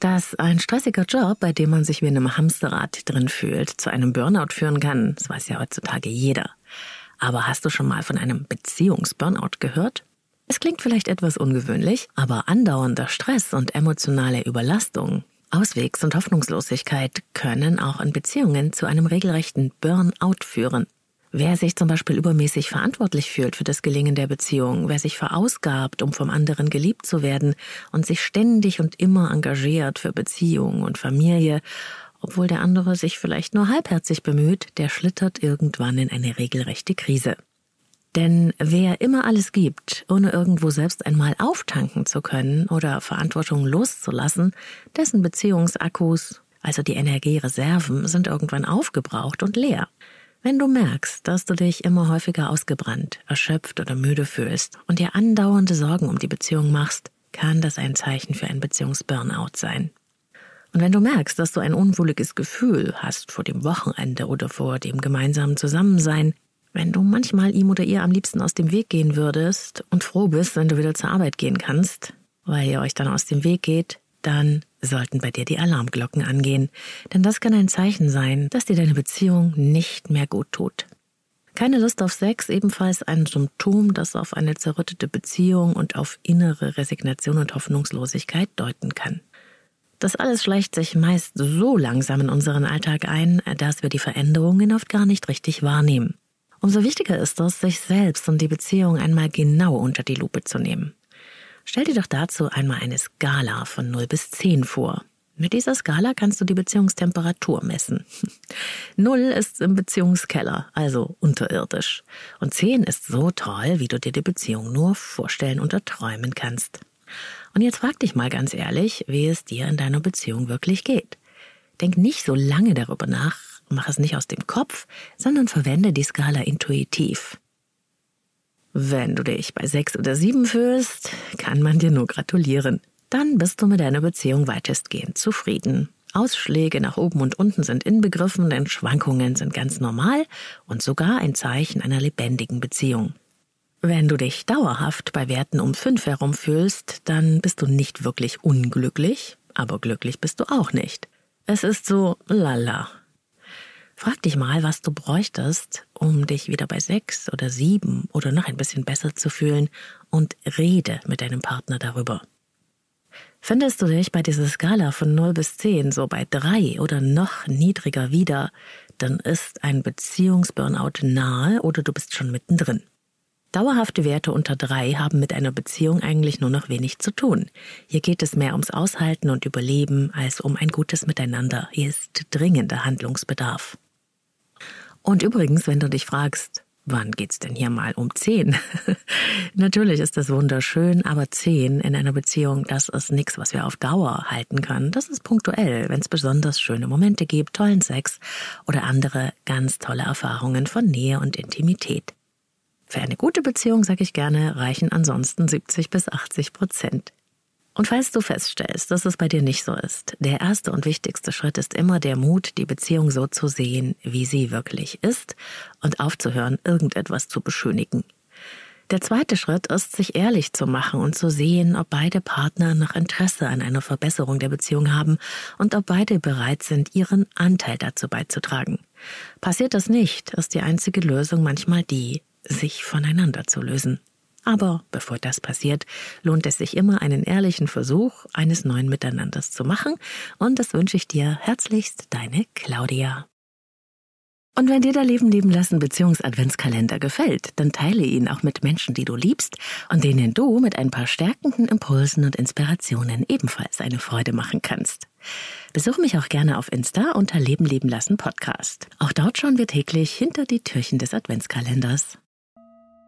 Dass ein stressiger Job, bei dem man sich wie in einem Hamsterrad drin fühlt, zu einem Burnout führen kann, das weiß ja heutzutage jeder. Aber hast du schon mal von einem Beziehungsburnout gehört? Es klingt vielleicht etwas ungewöhnlich, aber andauernder Stress und emotionale Überlastung, Auswegs- und Hoffnungslosigkeit können auch in Beziehungen zu einem regelrechten Burnout führen. Wer sich zum Beispiel übermäßig verantwortlich fühlt für das Gelingen der Beziehung, wer sich verausgabt, um vom anderen geliebt zu werden und sich ständig und immer engagiert für Beziehung und Familie, obwohl der andere sich vielleicht nur halbherzig bemüht, der schlittert irgendwann in eine regelrechte Krise. Denn wer immer alles gibt, ohne irgendwo selbst einmal auftanken zu können oder Verantwortung loszulassen, dessen Beziehungsakkus, also die Energiereserven, sind irgendwann aufgebraucht und leer. Wenn du merkst, dass du dich immer häufiger ausgebrannt, erschöpft oder müde fühlst und dir andauernde Sorgen um die Beziehung machst, kann das ein Zeichen für ein Beziehungsburnout sein. Und wenn du merkst, dass du ein unwohliges Gefühl hast vor dem Wochenende oder vor dem gemeinsamen Zusammensein, wenn du manchmal ihm oder ihr am liebsten aus dem Weg gehen würdest und froh bist, wenn du wieder zur Arbeit gehen kannst, weil ihr euch dann aus dem Weg geht, dann sollten bei dir die Alarmglocken angehen, denn das kann ein Zeichen sein, dass dir deine Beziehung nicht mehr gut tut. Keine Lust auf Sex, ebenfalls ein Symptom, das auf eine zerrüttete Beziehung und auf innere Resignation und Hoffnungslosigkeit deuten kann. Das alles schleicht sich meist so langsam in unseren Alltag ein, dass wir die Veränderungen oft gar nicht richtig wahrnehmen. Umso wichtiger ist es, sich selbst und die Beziehung einmal genau unter die Lupe zu nehmen. Stell dir doch dazu einmal eine Skala von 0 bis 10 vor. Mit dieser Skala kannst du die Beziehungstemperatur messen. 0 ist im Beziehungskeller, also unterirdisch. Und 10 ist so toll, wie du dir die Beziehung nur vorstellen und erträumen kannst. Und jetzt frag dich mal ganz ehrlich, wie es dir in deiner Beziehung wirklich geht. Denk nicht so lange darüber nach, mach es nicht aus dem Kopf, sondern verwende die Skala intuitiv. Wenn du dich bei sechs oder sieben fühlst, kann man dir nur gratulieren. Dann bist du mit deiner Beziehung weitestgehend zufrieden. Ausschläge nach oben und unten sind inbegriffen, denn Schwankungen sind ganz normal und sogar ein Zeichen einer lebendigen Beziehung. Wenn du dich dauerhaft bei Werten um fünf herum fühlst, dann bist du nicht wirklich unglücklich, aber glücklich bist du auch nicht. Es ist so lala, Frag dich mal, was du bräuchtest, um dich wieder bei sechs oder sieben oder noch ein bisschen besser zu fühlen und rede mit deinem Partner darüber. Findest du dich bei dieser Skala von 0 bis 10 so bei drei oder noch niedriger wieder, dann ist ein Beziehungsburnout nahe oder du bist schon mittendrin. Dauerhafte Werte unter drei haben mit einer Beziehung eigentlich nur noch wenig zu tun. Hier geht es mehr ums Aushalten und Überleben als um ein gutes Miteinander. Hier ist dringender Handlungsbedarf. Und übrigens, wenn du dich fragst, wann geht's denn hier mal um zehn? Natürlich ist das wunderschön, aber zehn in einer Beziehung, das ist nichts, was wir auf Dauer halten können. Das ist punktuell, wenn es besonders schöne Momente gibt, tollen Sex oder andere ganz tolle Erfahrungen von Nähe und Intimität. Für eine gute Beziehung, sage ich gerne, reichen ansonsten 70 bis 80 Prozent. Und falls du feststellst, dass es bei dir nicht so ist, der erste und wichtigste Schritt ist immer der Mut, die Beziehung so zu sehen, wie sie wirklich ist und aufzuhören, irgendetwas zu beschönigen. Der zweite Schritt ist, sich ehrlich zu machen und zu sehen, ob beide Partner noch Interesse an einer Verbesserung der Beziehung haben und ob beide bereit sind, ihren Anteil dazu beizutragen. Passiert das nicht, ist die einzige Lösung manchmal die, sich voneinander zu lösen. Aber bevor das passiert, lohnt es sich immer, einen ehrlichen Versuch eines neuen Miteinanders zu machen. Und das wünsche ich dir herzlichst, deine Claudia. Und wenn dir der Leben leben lassen Beziehungs-Adventskalender gefällt, dann teile ihn auch mit Menschen, die du liebst und denen du mit ein paar stärkenden Impulsen und Inspirationen ebenfalls eine Freude machen kannst. Besuche mich auch gerne auf Insta unter Leben leben lassen Podcast. Auch dort schauen wir täglich hinter die Türchen des Adventskalenders.